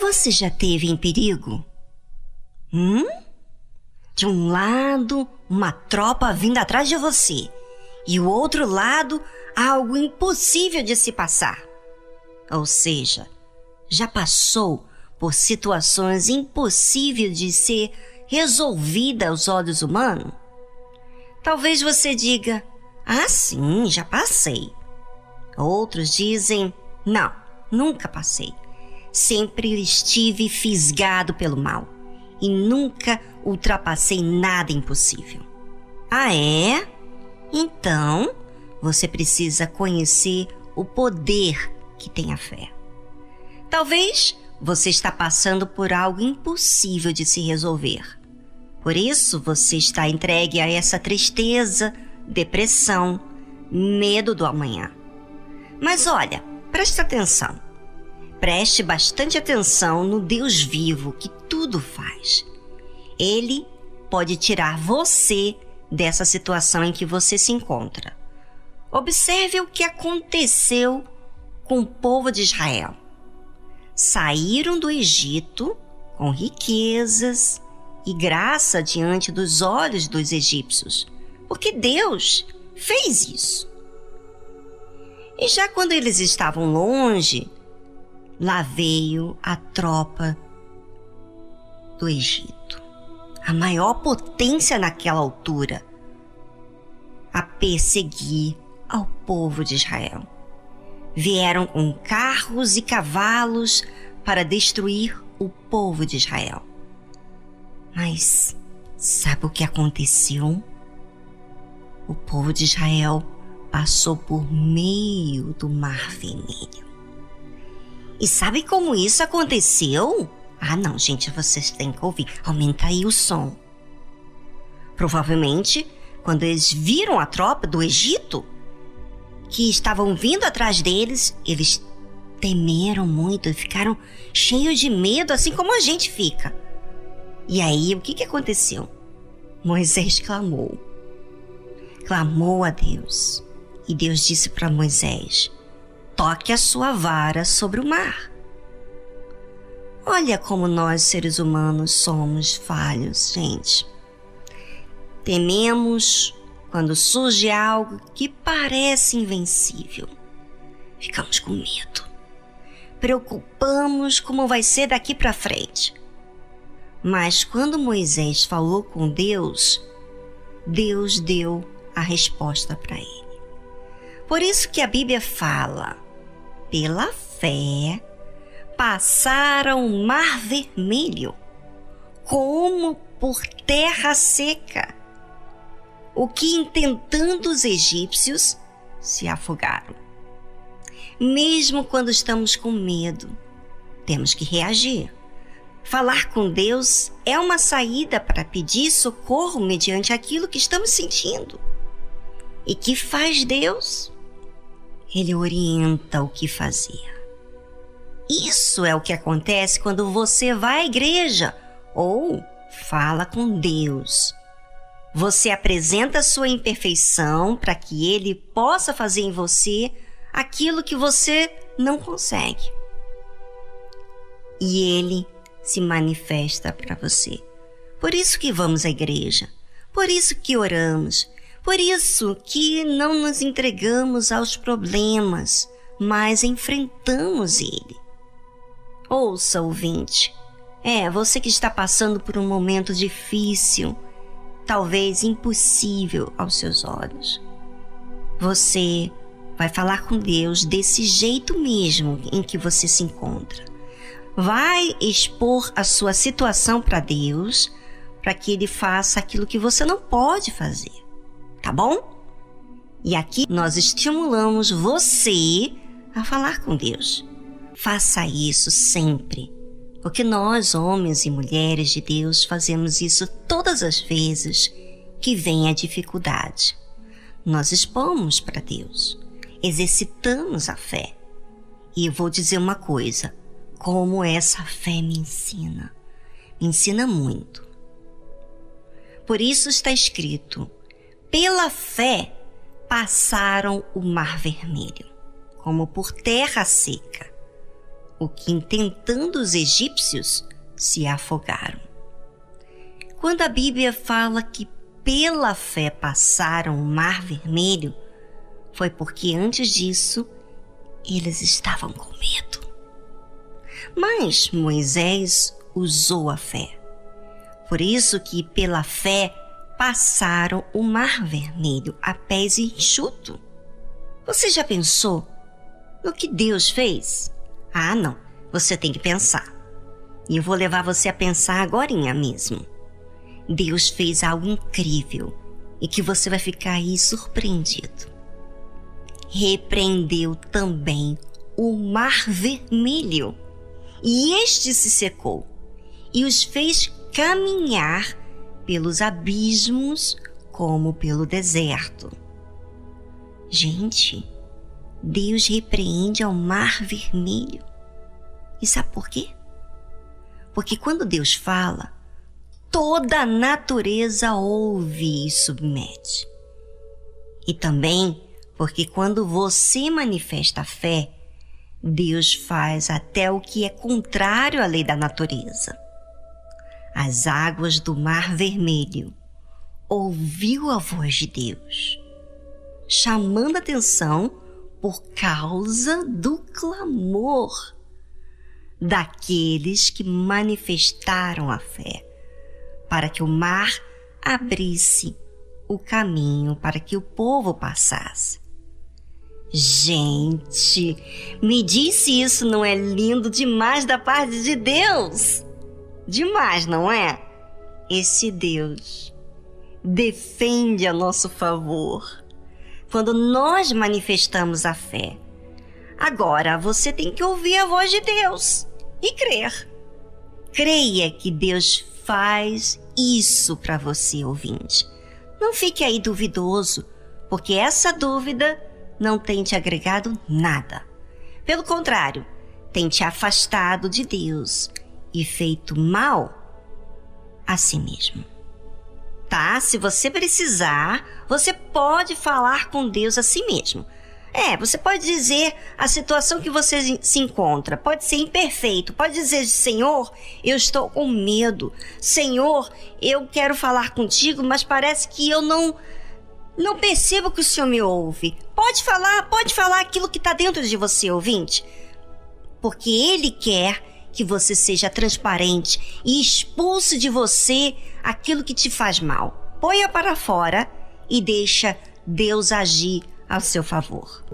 Você já teve em perigo? Hum? De um lado, uma tropa vindo atrás de você, e o outro lado, algo impossível de se passar. Ou seja, já passou por situações impossíveis de ser resolvida aos olhos humanos? Talvez você diga: Ah, sim, já passei. Outros dizem: Não, nunca passei. Sempre estive fisgado pelo mal e nunca ultrapassei nada impossível. Ah, é? Então, você precisa conhecer o poder que tem a fé. Talvez você está passando por algo impossível de se resolver. Por isso você está entregue a essa tristeza, depressão, medo do amanhã. Mas olha, preste atenção. Preste bastante atenção no Deus vivo que tudo faz. Ele pode tirar você dessa situação em que você se encontra. Observe o que aconteceu com o povo de Israel. Saíram do Egito com riquezas e graça diante dos olhos dos egípcios, porque Deus fez isso. E já quando eles estavam longe, lá veio a tropa do Egito, a maior potência naquela altura, a perseguir ao povo de Israel. Vieram com carros e cavalos para destruir o povo de Israel. Mas sabe o que aconteceu? O povo de Israel passou por meio do Mar Vermelho. E sabe como isso aconteceu? Ah, não, gente, vocês têm que ouvir. Aumenta aí o som. Provavelmente, quando eles viram a tropa do Egito, que estavam vindo atrás deles, eles temeram muito e ficaram cheios de medo, assim como a gente fica. E aí, o que, que aconteceu? Moisés clamou. Clamou a Deus. E Deus disse para Moisés: Toque a sua vara sobre o mar. Olha como nós, seres humanos, somos falhos, gente. Tememos quando surge algo que parece invencível. Ficamos com medo. Preocupamos como vai ser daqui para frente. Mas quando Moisés falou com Deus, Deus deu a resposta para ele. Por isso que a Bíblia fala: pela fé passaram o mar vermelho, como por terra seca o que intentando os egípcios se afogaram. Mesmo quando estamos com medo, temos que reagir. Falar com Deus é uma saída para pedir socorro mediante aquilo que estamos sentindo. E que faz Deus? Ele orienta o que fazer. Isso é o que acontece quando você vai à igreja ou fala com Deus você apresenta sua imperfeição para que ele possa fazer em você aquilo que você não consegue. E ele se manifesta para você. Por isso que vamos à igreja, por isso que oramos, por isso que não nos entregamos aos problemas, mas enfrentamos ele. Ouça, ouvinte. É, você que está passando por um momento difícil, talvez impossível aos seus olhos. Você vai falar com Deus desse jeito mesmo em que você se encontra. Vai expor a sua situação para Deus, para que ele faça aquilo que você não pode fazer. Tá bom? E aqui nós estimulamos você a falar com Deus. Faça isso sempre porque nós, homens e mulheres de Deus, fazemos isso todas as vezes que vem a dificuldade. Nós expomos para Deus, exercitamos a fé. E eu vou dizer uma coisa: como essa fé me ensina. Me ensina muito. Por isso está escrito: pela fé passaram o mar vermelho, como por terra seca o que, intentando os egípcios, se afogaram. Quando a Bíblia fala que pela fé passaram o Mar Vermelho, foi porque antes disso eles estavam com medo. Mas Moisés usou a fé. Por isso que pela fé passaram o Mar Vermelho a pés enxuto. Você já pensou no que Deus fez? Ah, não. Você tem que pensar. E eu vou levar você a pensar agora mesmo. Deus fez algo incrível e que você vai ficar aí surpreendido. Repreendeu também o mar vermelho, e este se secou, e os fez caminhar pelos abismos como pelo deserto. Gente, Deus repreende ao mar vermelho. E sabe por quê? Porque quando Deus fala, toda a natureza ouve e submete. E também porque quando você manifesta a fé, Deus faz até o que é contrário à lei da natureza. As águas do Mar Vermelho ouviu a voz de Deus, chamando atenção por causa do clamor daqueles que manifestaram a fé para que o mar abrisse o caminho para que o povo passasse. Gente, me disse isso não é lindo demais da parte de Deus? Demais, não é? Esse Deus defende a nosso favor quando nós manifestamos a fé. Agora você tem que ouvir a voz de Deus e crer. Creia que Deus faz isso para você, ouvinte. Não fique aí duvidoso, porque essa dúvida não tem te agregado nada. Pelo contrário, tem te afastado de Deus e feito mal a si mesmo. Tá? Se você precisar, você pode falar com Deus a si mesmo. É, você pode dizer a situação que você se encontra, pode ser imperfeito, pode dizer, Senhor, eu estou com medo. Senhor, eu quero falar contigo, mas parece que eu não não percebo que o Senhor me ouve. Pode falar, pode falar aquilo que está dentro de você, ouvinte. Porque Ele quer que você seja transparente e expulse de você aquilo que te faz mal. Ponha para fora e deixa Deus agir a seu favor.